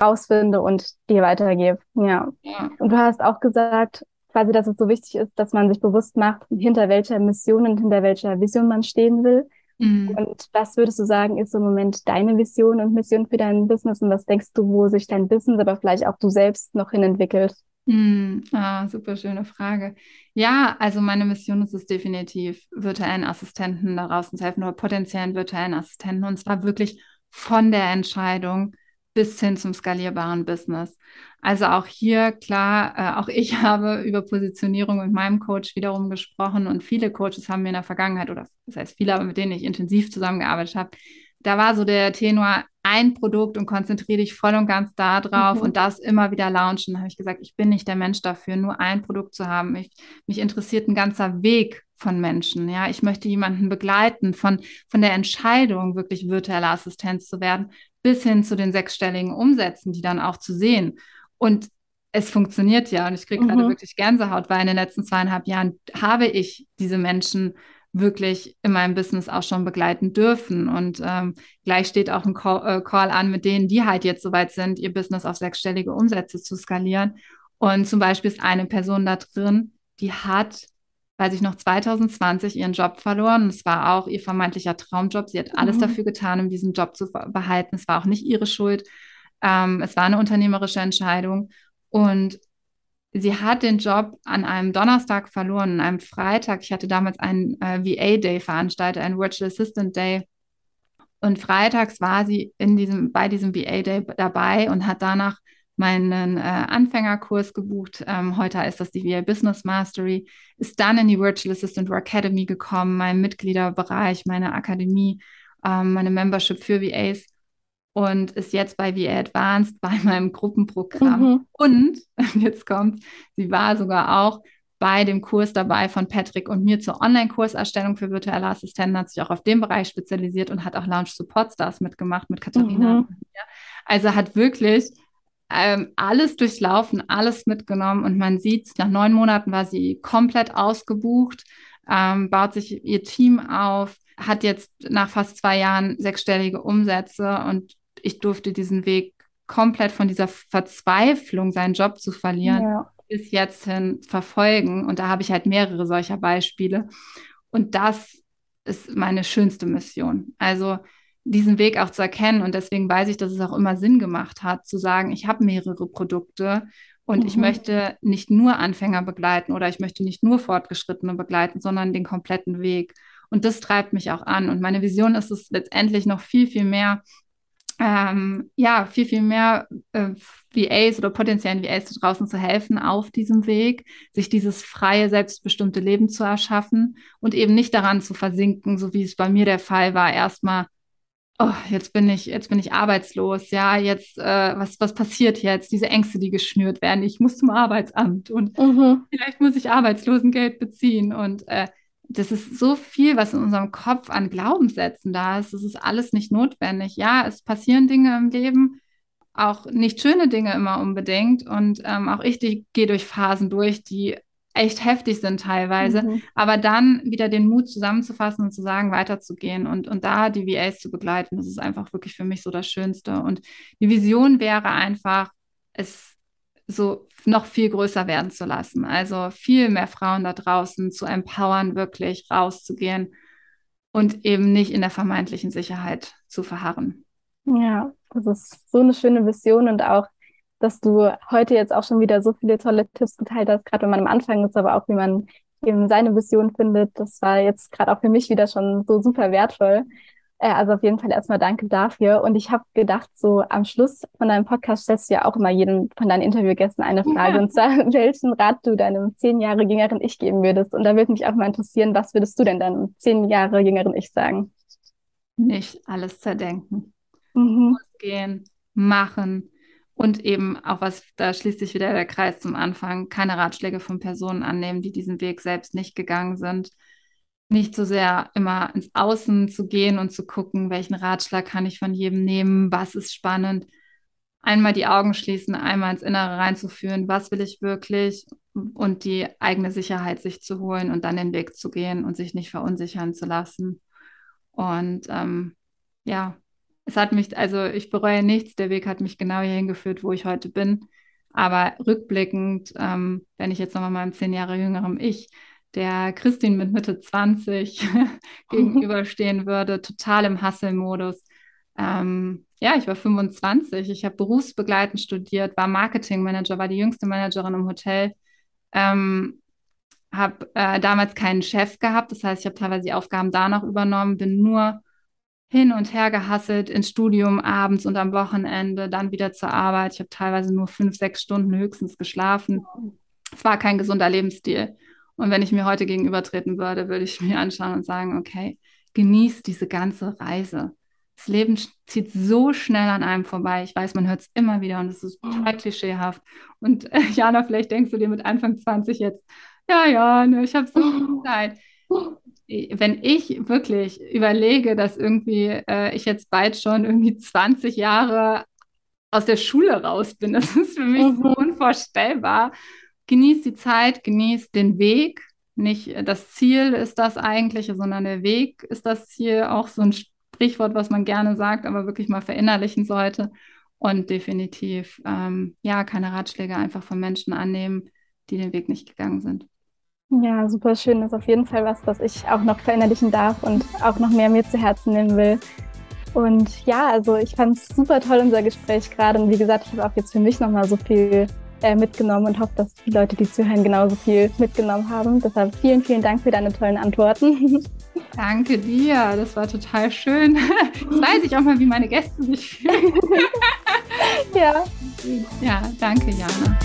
rausfinde und dir weitergebe. Ja. ja. Und du hast auch gesagt, quasi, dass es so wichtig ist, dass man sich bewusst macht, hinter welcher Mission und hinter welcher Vision man stehen will. Mhm. Und was würdest du sagen, ist im Moment deine Vision und Mission für dein Business? Und was denkst du, wo sich dein Business, aber vielleicht auch du selbst noch hin entwickelt? Mhm. Ah, super schöne Frage. Ja, also meine Mission ist es definitiv, virtuellen Assistenten da draußen zu helfen oder potenziellen virtuellen Assistenten. Und zwar wirklich von der Entscheidung bis hin zum skalierbaren Business. Also auch hier, klar, äh, auch ich habe über Positionierung mit meinem Coach wiederum gesprochen und viele Coaches haben mir in der Vergangenheit, oder das heißt viele, aber mit denen ich intensiv zusammengearbeitet habe, da war so der Tenor, ein Produkt und konzentriere dich voll und ganz da drauf mhm. und das immer wieder launchen. Da habe ich gesagt, ich bin nicht der Mensch dafür, nur ein Produkt zu haben. Ich, mich interessiert ein ganzer Weg von Menschen. Ja, ich möchte jemanden begleiten von, von der Entscheidung, wirklich virtuelle Assistenz zu werden, bis hin zu den sechsstelligen Umsätzen, die dann auch zu sehen. Und es funktioniert ja und ich kriege mhm. gerade wirklich Gänsehaut, weil in den letzten zweieinhalb Jahren habe ich diese Menschen wirklich in meinem Business auch schon begleiten dürfen. Und ähm, gleich steht auch ein Call, äh, Call, an mit denen, die halt jetzt soweit sind, ihr Business auf sechsstellige Umsätze zu skalieren. Und zum Beispiel ist eine Person da drin, die hat, weiß ich noch, 2020 ihren Job verloren. Es war auch ihr vermeintlicher Traumjob. Sie hat alles mhm. dafür getan, um diesen Job zu behalten. Es war auch nicht ihre Schuld. Ähm, es war eine unternehmerische Entscheidung. Und sie hat den Job an einem Donnerstag verloren, an einem Freitag. Ich hatte damals einen äh, VA-Day veranstaltet, einen Virtual Assistant Day. Und freitags war sie in diesem, bei diesem VA-Day dabei und hat danach meinen äh, Anfängerkurs gebucht. Ähm, heute ist das die VA Business Mastery. Ist dann in die Virtual Assistant Academy gekommen, mein Mitgliederbereich, meine Akademie, ähm, meine Membership für VAs und ist jetzt bei VA Advanced bei meinem Gruppenprogramm. Mhm. Und jetzt kommt, sie war sogar auch bei dem Kurs dabei von Patrick und mir zur Online-Kurserstellung für virtuelle Assistenten, hat sich auch auf dem Bereich spezialisiert und hat auch Launch Support Stars mitgemacht mit Katharina. Mhm. Also hat wirklich ähm, alles durchlaufen, alles mitgenommen und man sieht, nach neun Monaten war sie komplett ausgebucht, ähm, baut sich ihr Team auf, hat jetzt nach fast zwei Jahren sechsstellige Umsätze und ich durfte diesen Weg komplett von dieser Verzweiflung, seinen Job zu verlieren, ja. bis jetzt hin verfolgen. Und da habe ich halt mehrere solcher Beispiele. Und das ist meine schönste Mission. Also diesen Weg auch zu erkennen. Und deswegen weiß ich, dass es auch immer Sinn gemacht hat, zu sagen, ich habe mehrere Produkte und mhm. ich möchte nicht nur Anfänger begleiten oder ich möchte nicht nur Fortgeschrittene begleiten, sondern den kompletten Weg. Und das treibt mich auch an. Und meine Vision ist es letztendlich noch viel, viel mehr, ähm, ja, viel, viel mehr äh, VAs oder potenziellen VAs da draußen zu helfen auf diesem Weg, sich dieses freie, selbstbestimmte Leben zu erschaffen und eben nicht daran zu versinken, so wie es bei mir der Fall war, erstmal oh, jetzt bin ich, jetzt bin ich arbeitslos, ja, jetzt, äh, was, was passiert jetzt? Diese Ängste, die geschnürt werden, ich muss zum Arbeitsamt und mhm. vielleicht muss ich Arbeitslosengeld beziehen und äh, das ist so viel, was in unserem Kopf an Glaubenssätzen da ist. Das ist alles nicht notwendig. Ja, es passieren Dinge im Leben, auch nicht schöne Dinge immer unbedingt. Und ähm, auch ich gehe durch Phasen durch, die echt heftig sind teilweise, mhm. aber dann wieder den Mut zusammenzufassen und zu sagen, weiterzugehen und, und da die VAs zu begleiten, das ist einfach wirklich für mich so das Schönste. Und die Vision wäre einfach, es so noch viel größer werden zu lassen. Also viel mehr Frauen da draußen zu empowern, wirklich rauszugehen und eben nicht in der vermeintlichen Sicherheit zu verharren. Ja, das ist so eine schöne Vision und auch dass du heute jetzt auch schon wieder so viele tolle Tipps geteilt hast, gerade wenn man am Anfang ist, aber auch wie man eben seine Vision findet. Das war jetzt gerade auch für mich wieder schon so super wertvoll. Äh, also auf jeden Fall erstmal danke dafür. Und ich habe gedacht, so am Schluss von deinem Podcast stellst du ja auch immer jedem von deinen Interviewgästen eine Frage. Ja. Und zwar, welchen Rat du deinem zehn Jahre jüngeren Ich geben würdest. Und da würde mich auch mal interessieren, was würdest du denn deinem zehn Jahre jüngeren Ich sagen? Nicht alles zerdenken. Mhm. Losgehen, machen, und eben auch was, da schließt sich wieder der Kreis zum Anfang, keine Ratschläge von Personen annehmen, die diesen Weg selbst nicht gegangen sind. Nicht so sehr immer ins Außen zu gehen und zu gucken, welchen Ratschlag kann ich von jedem nehmen, was ist spannend. Einmal die Augen schließen, einmal ins Innere reinzuführen, was will ich wirklich und die eigene Sicherheit sich zu holen und dann den Weg zu gehen und sich nicht verunsichern zu lassen. Und ähm, ja, es hat mich, also ich bereue nichts, der Weg hat mich genau hierhin geführt, wo ich heute bin. Aber rückblickend, ähm, wenn ich jetzt nochmal meinem zehn Jahre jüngeren Ich, der Christine mit Mitte 20 gegenüberstehen würde, total im Hustle-Modus. Ähm, ja, ich war 25, ich habe berufsbegleitend studiert, war Marketingmanager, war die jüngste Managerin im Hotel. Ähm, habe äh, damals keinen Chef gehabt, das heißt, ich habe teilweise die Aufgaben da noch übernommen, bin nur hin und her gehasselt ins Studium abends und am Wochenende, dann wieder zur Arbeit. Ich habe teilweise nur fünf, sechs Stunden höchstens geschlafen. Es war kein gesunder Lebensstil. Und wenn ich mir heute gegenübertreten würde, würde ich mir anschauen und sagen, okay, genieß diese ganze Reise. Das Leben zieht so schnell an einem vorbei. Ich weiß, man hört es immer wieder und es ist total klischeehaft. Und äh, Jana, vielleicht denkst du dir mit Anfang 20 jetzt, ja, ja, ne, ich habe so viel Zeit wenn ich wirklich überlege, dass irgendwie äh, ich jetzt bald schon irgendwie 20 Jahre aus der Schule raus bin, das ist für mich mhm. so unvorstellbar. Genieß die Zeit, genieß den Weg. Nicht äh, das Ziel ist das eigentliche, sondern der Weg ist das Ziel. Auch so ein Sprichwort, was man gerne sagt, aber wirklich mal verinnerlichen sollte. Und definitiv, ähm, ja, keine Ratschläge einfach von Menschen annehmen, die den Weg nicht gegangen sind. Ja, super schön. Das ist auf jeden Fall was, was ich auch noch verinnerlichen darf und auch noch mehr mir zu Herzen nehmen will. Und ja, also ich fand es super toll, unser Gespräch gerade. Und wie gesagt, ich habe auch jetzt für mich nochmal so viel äh, mitgenommen und hoffe, dass die Leute, die zuhören, genauso viel mitgenommen haben. Deshalb vielen, vielen Dank für deine tollen Antworten. Danke dir, das war total schön. Jetzt weiß ich auch mal, wie meine Gäste sich fühlen. ja. Ja, danke, Jana.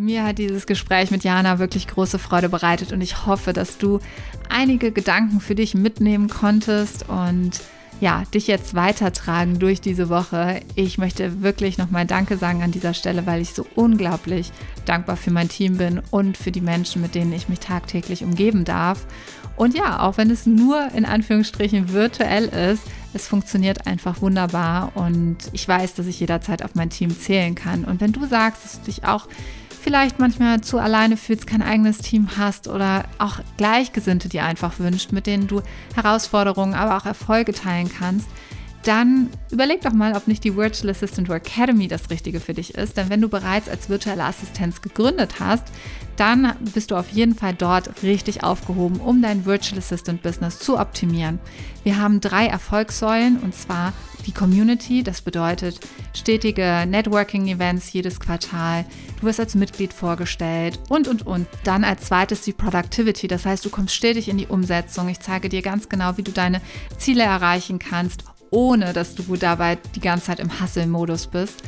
Mir hat dieses Gespräch mit Jana wirklich große Freude bereitet und ich hoffe, dass du einige Gedanken für dich mitnehmen konntest und ja, dich jetzt weitertragen durch diese Woche. Ich möchte wirklich nochmal Danke sagen an dieser Stelle, weil ich so unglaublich dankbar für mein Team bin und für die Menschen, mit denen ich mich tagtäglich umgeben darf. Und ja, auch wenn es nur in Anführungsstrichen virtuell ist, es funktioniert einfach wunderbar und ich weiß, dass ich jederzeit auf mein Team zählen kann. Und wenn du sagst, dass du dich auch vielleicht manchmal zu alleine fühlst, kein eigenes Team hast oder auch Gleichgesinnte dir einfach wünscht, mit denen du Herausforderungen, aber auch Erfolge teilen kannst, dann überleg doch mal, ob nicht die Virtual Assistant Academy das Richtige für dich ist. Denn wenn du bereits als virtuelle Assistenz gegründet hast, dann bist du auf jeden Fall dort richtig aufgehoben, um dein Virtual Assistant Business zu optimieren. Wir haben drei Erfolgssäulen und zwar die Community, das bedeutet stetige Networking-Events jedes Quartal. Du wirst als Mitglied vorgestellt und, und, und. Dann als zweites die Productivity, das heißt, du kommst stetig in die Umsetzung. Ich zeige dir ganz genau, wie du deine Ziele erreichen kannst ohne dass du dabei die ganze Zeit im Hustle-Modus bist.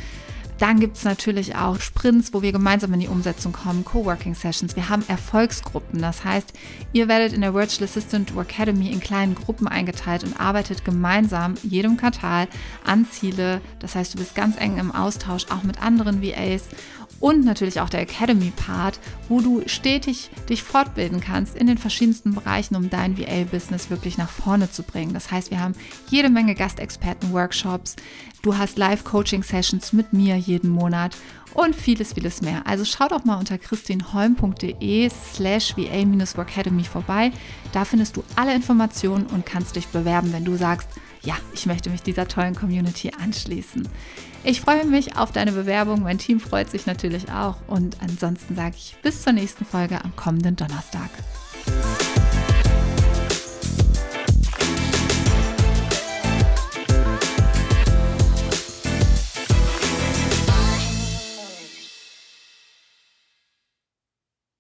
Dann gibt es natürlich auch Sprints, wo wir gemeinsam in die Umsetzung kommen, Coworking Sessions. Wir haben Erfolgsgruppen. Das heißt, ihr werdet in der Virtual Assistant Academy in kleinen Gruppen eingeteilt und arbeitet gemeinsam jedem Quartal an Ziele. Das heißt, du bist ganz eng im Austausch auch mit anderen VAs und natürlich auch der Academy-Part, wo du stetig dich fortbilden kannst in den verschiedensten Bereichen, um dein VA-Business wirklich nach vorne zu bringen. Das heißt, wir haben jede Menge Gastexperten-Workshops, du hast Live-Coaching-Sessions mit mir jeden Monat und vieles, vieles mehr. Also schau doch mal unter christinholm.de slash va-workacademy vorbei. Da findest du alle Informationen und kannst dich bewerben, wenn du sagst, ja, ich möchte mich dieser tollen Community anschließen. Ich freue mich auf deine Bewerbung. Mein Team freut sich natürlich auch. Und ansonsten sage ich bis zur nächsten Folge am kommenden Donnerstag.